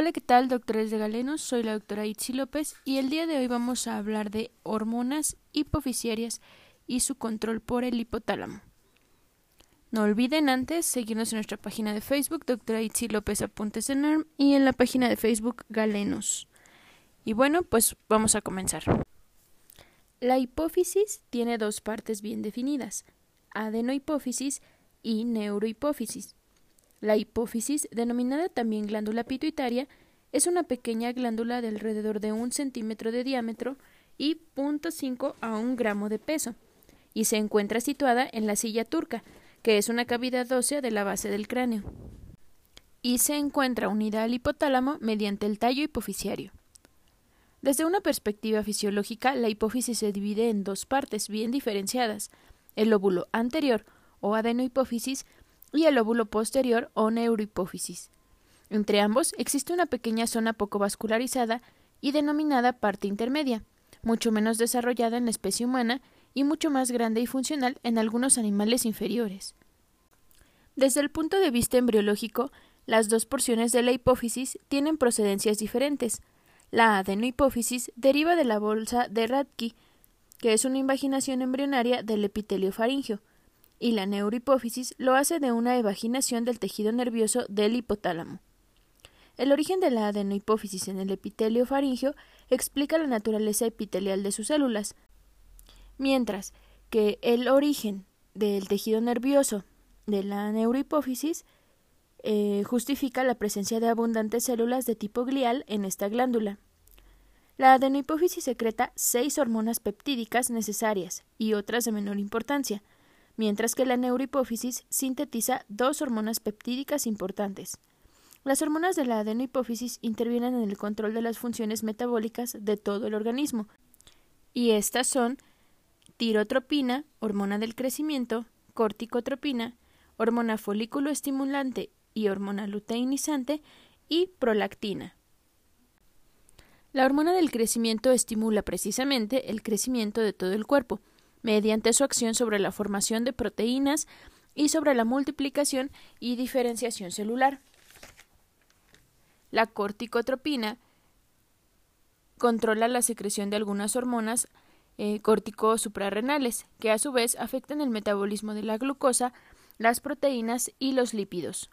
Hola, ¿qué tal, doctores de Galenos? Soy la doctora Itzi López y el día de hoy vamos a hablar de hormonas hipofisiarias y su control por el hipotálamo. No olviden antes seguirnos en nuestra página de Facebook, doctora Itzi López Apuntes en NERM, y en la página de Facebook Galenos. Y bueno, pues vamos a comenzar. La hipófisis tiene dos partes bien definidas, adenohipófisis y neurohipófisis. La hipófisis, denominada también glándula pituitaria, es una pequeña glándula de alrededor de un centímetro de diámetro y 0.5 a un gramo de peso, y se encuentra situada en la silla turca, que es una cavidad ósea de la base del cráneo, y se encuentra unida al hipotálamo mediante el tallo hipofisiario. Desde una perspectiva fisiológica, la hipófisis se divide en dos partes bien diferenciadas, el lóbulo anterior o adenohipófisis y el óvulo posterior o neurohipófisis. Entre ambos existe una pequeña zona poco vascularizada y denominada parte intermedia, mucho menos desarrollada en la especie humana y mucho más grande y funcional en algunos animales inferiores. Desde el punto de vista embriológico, las dos porciones de la hipófisis tienen procedencias diferentes. La adenohipófisis deriva de la bolsa de Radke, que es una invaginación embrionaria del epitelio faringio, y la neurohipófisis lo hace de una evaginación del tejido nervioso del hipotálamo. El origen de la adenohipófisis en el epitelio faringio explica la naturaleza epitelial de sus células, mientras que el origen del tejido nervioso de la neurohipófisis eh, justifica la presencia de abundantes células de tipo glial en esta glándula. La adenohipófisis secreta seis hormonas peptídicas necesarias y otras de menor importancia, mientras que la neurohipófisis sintetiza dos hormonas peptídicas importantes. Las hormonas de la adenohipófisis intervienen en el control de las funciones metabólicas de todo el organismo, y estas son tirotropina, hormona del crecimiento, corticotropina, hormona folículo estimulante y hormona luteinizante, y prolactina. La hormona del crecimiento estimula precisamente el crecimiento de todo el cuerpo, mediante su acción sobre la formación de proteínas y sobre la multiplicación y diferenciación celular. La corticotropina controla la secreción de algunas hormonas eh, suprarrenales, que a su vez afectan el metabolismo de la glucosa, las proteínas y los lípidos.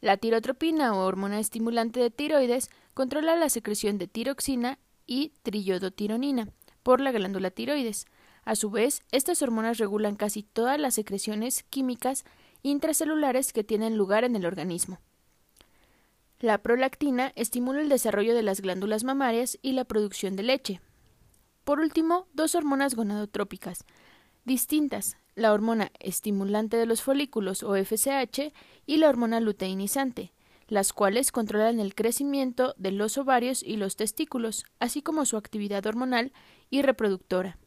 La tirotropina o hormona estimulante de tiroides controla la secreción de tiroxina y triyodotironina por la glándula tiroides, a su vez, estas hormonas regulan casi todas las secreciones químicas intracelulares que tienen lugar en el organismo. La prolactina estimula el desarrollo de las glándulas mamarias y la producción de leche. Por último, dos hormonas gonadotrópicas distintas, la hormona estimulante de los folículos o FSH y la hormona luteinizante, las cuales controlan el crecimiento de los ovarios y los testículos, así como su actividad hormonal y reproductora.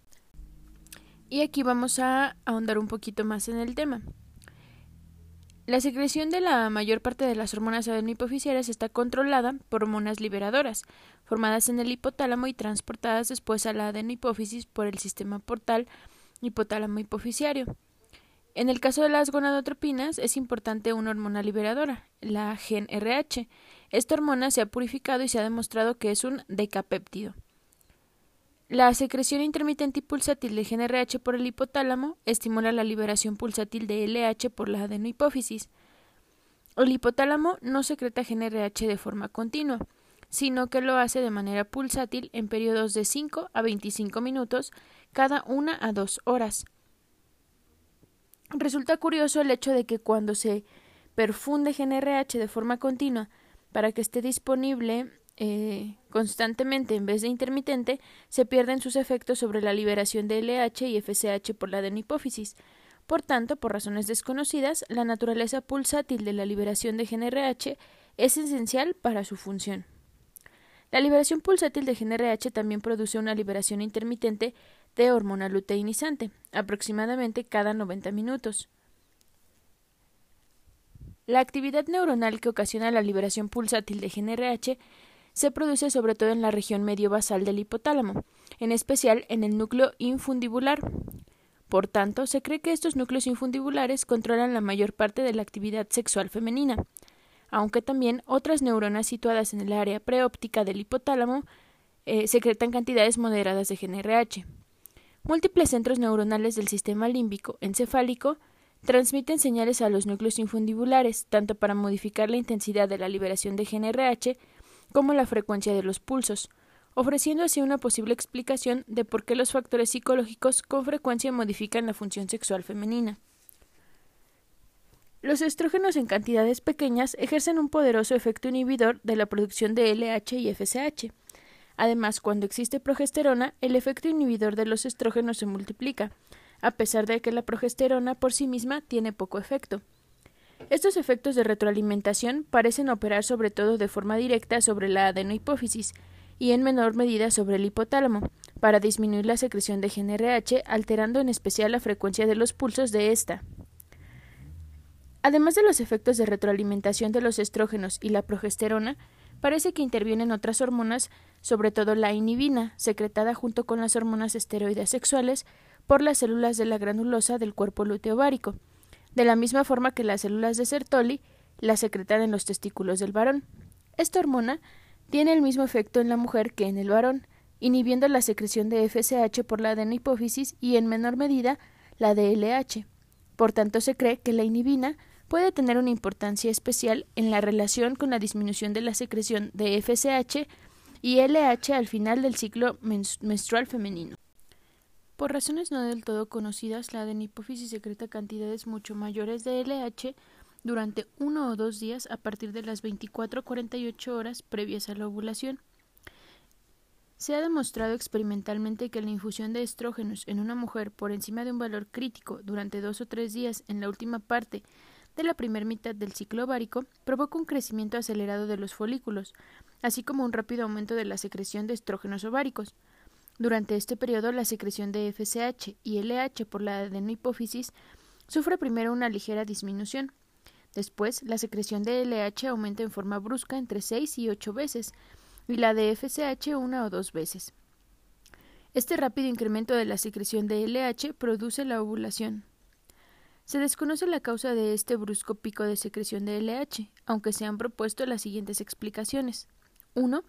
Y aquí vamos a ahondar un poquito más en el tema. La secreción de la mayor parte de las hormonas adenohipofisiarias está controlada por hormonas liberadoras, formadas en el hipotálamo y transportadas después a la adenohipófisis por el sistema portal hipotálamo hipofisiario. En el caso de las gonadotropinas es importante una hormona liberadora, la gen RH. Esta hormona se ha purificado y se ha demostrado que es un decapéptido. La secreción intermitente y pulsátil de GNRH por el hipotálamo estimula la liberación pulsátil de LH por la adenohipófisis. El hipotálamo no secreta GNRH de forma continua, sino que lo hace de manera pulsátil en periodos de 5 a 25 minutos cada una a dos horas. Resulta curioso el hecho de que cuando se perfunde GNRH de forma continua para que esté disponible eh, constantemente en vez de intermitente, se pierden sus efectos sobre la liberación de LH y FSH por la adenohipófisis. Por tanto, por razones desconocidas, la naturaleza pulsátil de la liberación de GNRH es esencial para su función. La liberación pulsátil de GNRH también produce una liberación intermitente de hormona luteinizante, aproximadamente cada 90 minutos. La actividad neuronal que ocasiona la liberación pulsátil de GNRH se produce sobre todo en la región medio basal del hipotálamo, en especial en el núcleo infundibular. Por tanto, se cree que estos núcleos infundibulares controlan la mayor parte de la actividad sexual femenina. aunque también otras neuronas situadas en el área preóptica del hipotálamo eh, secretan cantidades moderadas de GNRH. Múltiples centros neuronales del sistema límbico encefálico transmiten señales a los núcleos infundibulares, tanto para modificar la intensidad de la liberación de GNRH como la frecuencia de los pulsos, ofreciendo así una posible explicación de por qué los factores psicológicos con frecuencia modifican la función sexual femenina. Los estrógenos en cantidades pequeñas ejercen un poderoso efecto inhibidor de la producción de LH y FSH. Además, cuando existe progesterona, el efecto inhibidor de los estrógenos se multiplica, a pesar de que la progesterona por sí misma tiene poco efecto. Estos efectos de retroalimentación parecen operar sobre todo de forma directa sobre la adenohipófisis, y en menor medida sobre el hipotálamo, para disminuir la secreción de GNRH, alterando en especial la frecuencia de los pulsos de esta. Además de los efectos de retroalimentación de los estrógenos y la progesterona, parece que intervienen otras hormonas, sobre todo la inhibina, secretada junto con las hormonas esteroides sexuales por las células de la granulosa del cuerpo luteovárico, de la misma forma que las células de Sertoli la secretan en los testículos del varón. Esta hormona tiene el mismo efecto en la mujer que en el varón, inhibiendo la secreción de FSH por la adenopófisis y en menor medida la de LH. Por tanto, se cree que la inhibina puede tener una importancia especial en la relación con la disminución de la secreción de FSH y LH al final del ciclo menstrual femenino. Por razones no del todo conocidas, la adenopófisis secreta cantidades mucho mayores de LH durante uno o dos días a partir de las 24 48 horas previas a la ovulación. Se ha demostrado experimentalmente que la infusión de estrógenos en una mujer por encima de un valor crítico durante dos o tres días en la última parte de la primera mitad del ciclo ovárico provoca un crecimiento acelerado de los folículos, así como un rápido aumento de la secreción de estrógenos ováricos. Durante este periodo, la secreción de FSH y LH por la adenohipófisis sufre primero una ligera disminución, Después, la secreción de LH aumenta en forma brusca entre 6 y 8 veces, y la de FSH una o dos veces. Este rápido incremento de la secreción de LH produce la ovulación. Se desconoce la causa de este brusco pico de secreción de LH, aunque se han propuesto las siguientes explicaciones. 1.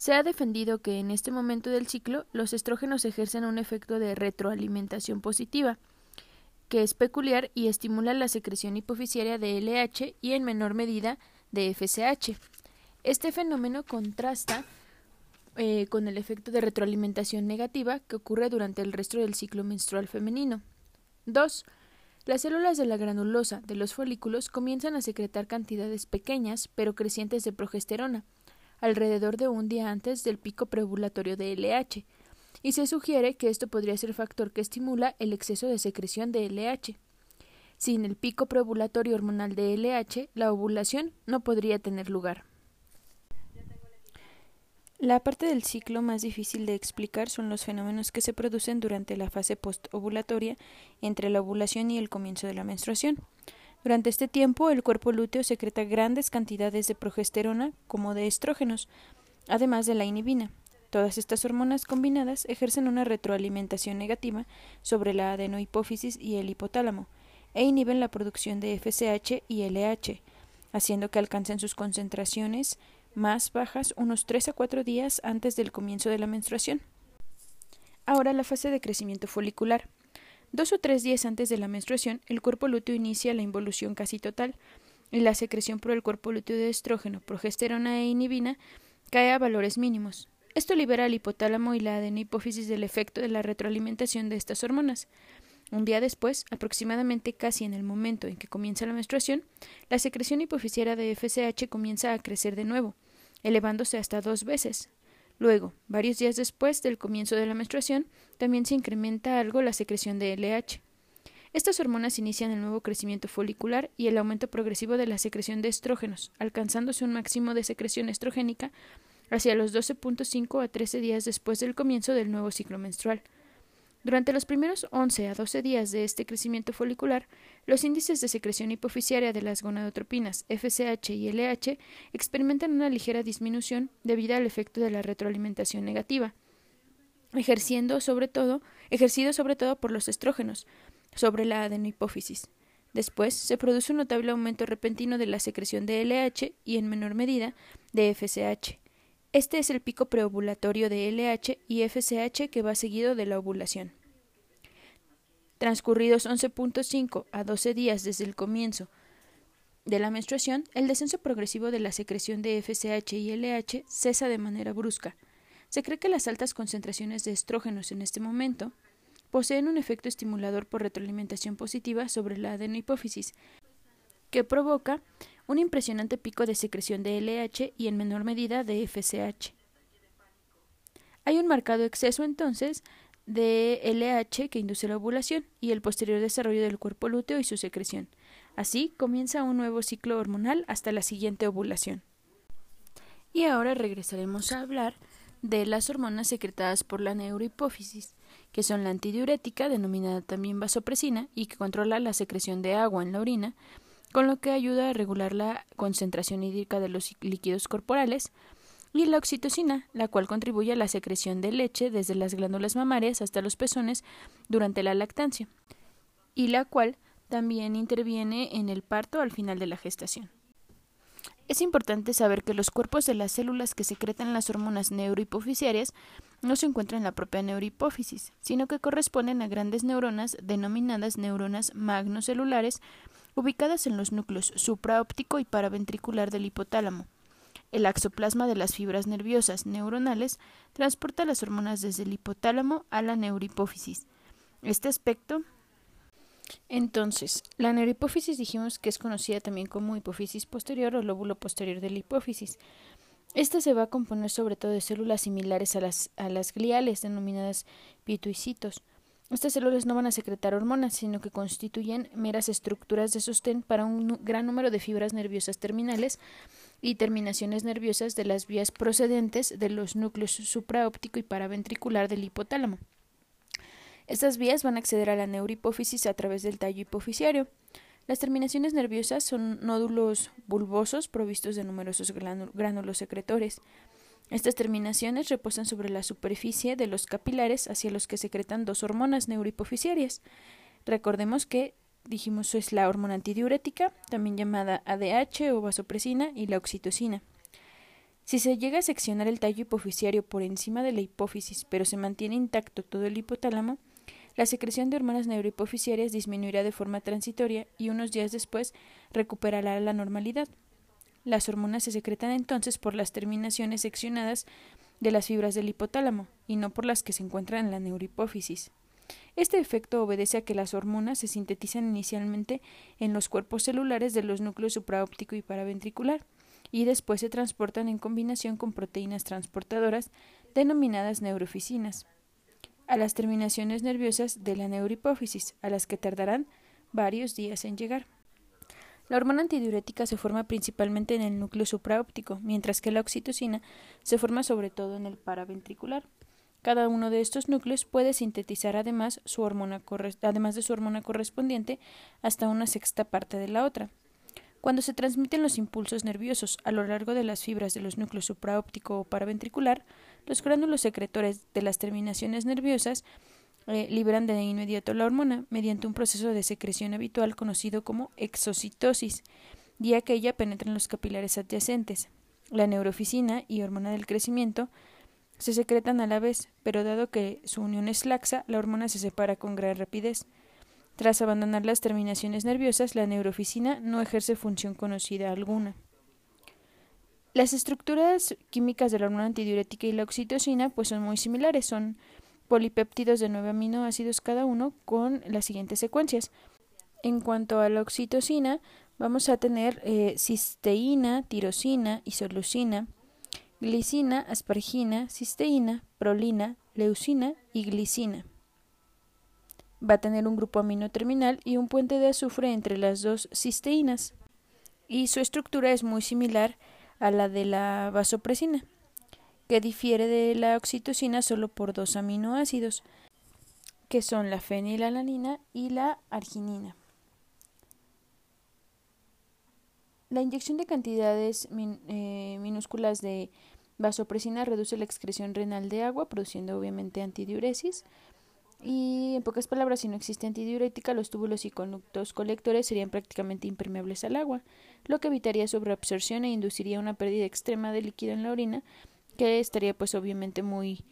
Se ha defendido que en este momento del ciclo los estrógenos ejercen un efecto de retroalimentación positiva, que es peculiar y estimula la secreción hipofisiaria de LH y en menor medida de FSH. Este fenómeno contrasta eh, con el efecto de retroalimentación negativa que ocurre durante el resto del ciclo menstrual femenino. 2. Las células de la granulosa de los folículos comienzan a secretar cantidades pequeñas pero crecientes de progesterona, alrededor de un día antes del pico preovulatorio de LH, y se sugiere que esto podría ser factor que estimula el exceso de secreción de LH. Sin el pico preovulatorio hormonal de LH, la ovulación no podría tener lugar. La parte del ciclo más difícil de explicar son los fenómenos que se producen durante la fase postovulatoria entre la ovulación y el comienzo de la menstruación. Durante este tiempo, el cuerpo lúteo secreta grandes cantidades de progesterona como de estrógenos, además de la inhibina. Todas estas hormonas combinadas ejercen una retroalimentación negativa sobre la adenohipófisis y el hipotálamo e inhiben la producción de FSH y LH, haciendo que alcancen sus concentraciones más bajas unos 3 a 4 días antes del comienzo de la menstruación. Ahora la fase de crecimiento folicular. Dos o tres días antes de la menstruación, el cuerpo lúteo inicia la involución casi total, y la secreción por el cuerpo lúteo de estrógeno, progesterona e inhibina cae a valores mínimos. Esto libera al hipotálamo y la adenopófisis del efecto de la retroalimentación de estas hormonas. Un día después, aproximadamente casi en el momento en que comienza la menstruación, la secreción hipofisiaria de FSH comienza a crecer de nuevo, elevándose hasta dos veces. Luego, varios días después del comienzo de la menstruación, también se incrementa algo la secreción de LH. Estas hormonas inician el nuevo crecimiento folicular y el aumento progresivo de la secreción de estrógenos, alcanzándose un máximo de secreción estrogénica hacia los 12.5 a 13 días después del comienzo del nuevo ciclo menstrual. Durante los primeros 11 a 12 días de este crecimiento folicular, los índices de secreción hipofisiaria de las gonadotropinas FSH y LH experimentan una ligera disminución debido al efecto de la retroalimentación negativa, ejerciendo sobre todo, ejercido sobre todo por los estrógenos sobre la adenohipófisis. Después se produce un notable aumento repentino de la secreción de LH y en menor medida de FSH. Este es el pico preovulatorio de LH y FSH que va seguido de la ovulación. Transcurridos 11.5 a 12 días desde el comienzo de la menstruación, el descenso progresivo de la secreción de FSH y LH cesa de manera brusca. Se cree que las altas concentraciones de estrógenos en este momento poseen un efecto estimulador por retroalimentación positiva sobre la adenohipófisis, que provoca un impresionante pico de secreción de LH y en menor medida de FSH. Hay un marcado exceso entonces de LH que induce la ovulación y el posterior desarrollo del cuerpo lúteo y su secreción. Así comienza un nuevo ciclo hormonal hasta la siguiente ovulación. Y ahora regresaremos a hablar de las hormonas secretadas por la neurohipófisis, que son la antidiurética, denominada también vasopresina, y que controla la secreción de agua en la orina, con lo que ayuda a regular la concentración hídrica de los líquidos corporales, y la oxitocina, la cual contribuye a la secreción de leche desde las glándulas mamarias hasta los pezones durante la lactancia, y la cual también interviene en el parto al final de la gestación. Es importante saber que los cuerpos de las células que secretan las hormonas neurohipofisiarias no se encuentran en la propia neurohipófisis, sino que corresponden a grandes neuronas denominadas neuronas magnocelulares ubicadas en los núcleos supraóptico y paraventricular del hipotálamo. El axoplasma de las fibras nerviosas neuronales transporta las hormonas desde el hipotálamo a la neurohipófisis. Este aspecto entonces, la neurohipófisis dijimos que es conocida también como hipófisis posterior o lóbulo posterior de la hipófisis. Esta se va a componer sobre todo de células similares a las, a las gliales, denominadas pituicitos. Estas células no van a secretar hormonas, sino que constituyen meras estructuras de sostén para un gran número de fibras nerviosas terminales y terminaciones nerviosas de las vías procedentes de los núcleos supraóptico y paraventricular del hipotálamo. Estas vías van a acceder a la neurohipófisis a través del tallo hipofisiario. Las terminaciones nerviosas son nódulos bulbosos provistos de numerosos gránulos secretores. Estas terminaciones reposan sobre la superficie de los capilares hacia los que secretan dos hormonas neurohipofisiarias. Recordemos que dijimos es la hormona antidiurética, también llamada ADH o vasopresina, y la oxitocina. Si se llega a seccionar el tallo hipofisiario por encima de la hipófisis, pero se mantiene intacto todo el hipotálamo, la secreción de hormonas neurohipofisiarias disminuirá de forma transitoria y unos días después recuperará la normalidad. Las hormonas se secretan entonces por las terminaciones seccionadas de las fibras del hipotálamo y no por las que se encuentran en la neurohipófisis. Este efecto obedece a que las hormonas se sintetizan inicialmente en los cuerpos celulares de los núcleos supraóptico y paraventricular y después se transportan en combinación con proteínas transportadoras denominadas neurofisinas a las terminaciones nerviosas de la neurohipófisis, a las que tardarán varios días en llegar. La hormona antidiurética se forma principalmente en el núcleo supraóptico, mientras que la oxitocina se forma sobre todo en el paraventricular. Cada uno de estos núcleos puede sintetizar además, su hormona además de su hormona correspondiente hasta una sexta parte de la otra. Cuando se transmiten los impulsos nerviosos a lo largo de las fibras de los núcleos supraóptico o paraventricular, los gránulos secretores de las terminaciones nerviosas eh, liberan de inmediato la hormona mediante un proceso de secreción habitual conocido como exocitosis, ya que ella penetra en los capilares adyacentes. La neurofisina y hormona del crecimiento se secretan a la vez, pero dado que su unión es laxa, la hormona se separa con gran rapidez. Tras abandonar las terminaciones nerviosas, la neurofisina no ejerce función conocida alguna. Las estructuras químicas de la hormona antidiurética y la oxitocina pues son muy similares, son polipéptidos de nueve aminoácidos cada uno con las siguientes secuencias. En cuanto a la oxitocina, vamos a tener eh, cisteína, tirosina, isoleucina, glicina, aspargina, cisteína, prolina, leucina y glicina. Va a tener un grupo amino terminal y un puente de azufre entre las dos cisteínas. Y su estructura es muy similar a la de la vasopresina, que difiere de la oxitocina solo por dos aminoácidos, que son la fenilalanina y la arginina. La inyección de cantidades eh, minúsculas de vasopresina reduce la excreción renal de agua, produciendo obviamente antidiuresis. Y en pocas palabras, si no existe antidiurética, los túbulos y conductos colectores serían prácticamente impermeables al agua, lo que evitaría sobreabsorción e induciría una pérdida extrema de líquido en la orina, que estaría pues obviamente muy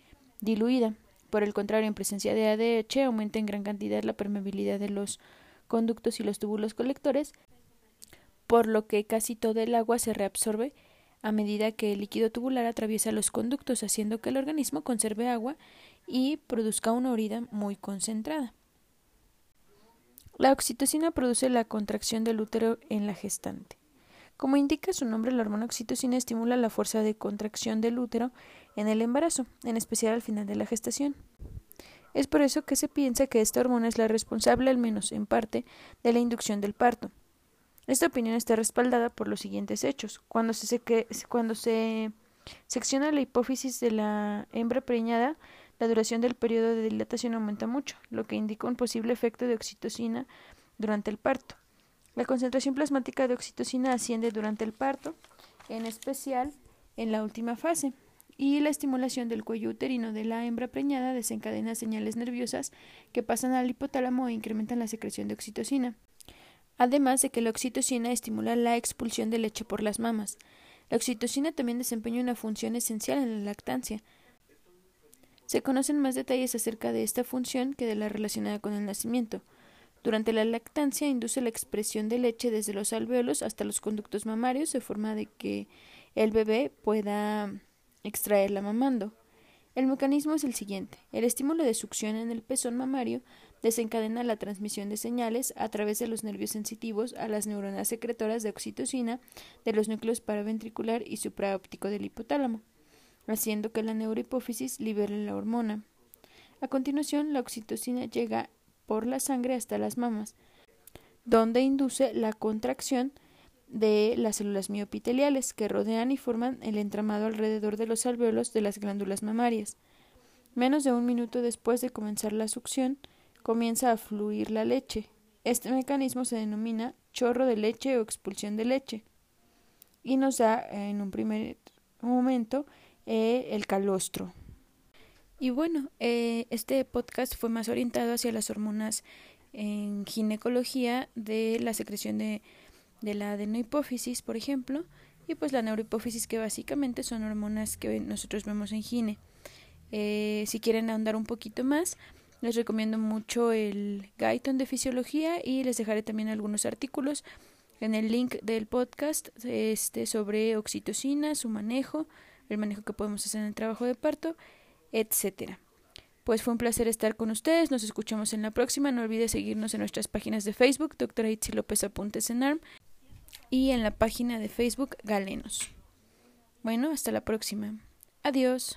diluida. Por el contrario, en presencia de ADH aumenta en gran cantidad la permeabilidad de los conductos y los túbulos colectores, por lo que casi todo el agua se reabsorbe a medida que el líquido tubular atraviesa los conductos, haciendo que el organismo conserve agua y produzca una orina muy concentrada. La oxitocina produce la contracción del útero en la gestante. Como indica su nombre, la hormona oxitocina estimula la fuerza de contracción del útero en el embarazo, en especial al final de la gestación. Es por eso que se piensa que esta hormona es la responsable, al menos en parte, de la inducción del parto. Esta opinión está respaldada por los siguientes hechos. Cuando se, secciona la hipófisis de la hembra preñada, la duración del periodo de dilatación aumenta mucho, lo que indica un posible efecto de oxitocina durante el parto. La concentración plasmática de oxitocina asciende durante el parto, en especial en la última fase, y la estimulación del cuello uterino de la hembra preñada desencadena señales nerviosas que pasan al hipotálamo e incrementan la secreción de oxitocina además de que la oxitocina estimula la expulsión de leche por las mamas. La oxitocina también desempeña una función esencial en la lactancia. Se conocen más detalles acerca de esta función que de la relacionada con el nacimiento. Durante la lactancia induce la expresión de leche desde los alvéolos hasta los conductos mamarios de forma de que el bebé pueda extraerla mamando. El mecanismo es el siguiente. El estímulo de succión en el pezón mamario desencadena la transmisión de señales a través de los nervios sensitivos a las neuronas secretoras de oxitocina de los núcleos paraventricular y supraóptico del hipotálamo, haciendo que la neurohipófisis libere la hormona. A continuación, la oxitocina llega por la sangre hasta las mamas, donde induce la contracción de las células miopiteliales que rodean y forman el entramado alrededor de los alvéolos de las glándulas mamarias. Menos de un minuto después de comenzar la succión, comienza a fluir la leche. Este mecanismo se denomina chorro de leche o expulsión de leche y nos da en un primer momento eh, el calostro. Y bueno, eh, este podcast fue más orientado hacia las hormonas en ginecología de la secreción de, de la adenohipófisis, por ejemplo, y pues la neurohipófisis, que básicamente son hormonas que nosotros vemos en gine. Eh, si quieren ahondar un poquito más, les recomiendo mucho el Guyton de Fisiología y les dejaré también algunos artículos en el link del podcast este, sobre oxitocina, su manejo, el manejo que podemos hacer en el trabajo de parto, etcétera. Pues fue un placer estar con ustedes. Nos escuchamos en la próxima. No olvides seguirnos en nuestras páginas de Facebook, doctora Itzi López Apuntes en ARM, y en la página de Facebook Galenos. Bueno, hasta la próxima. Adiós.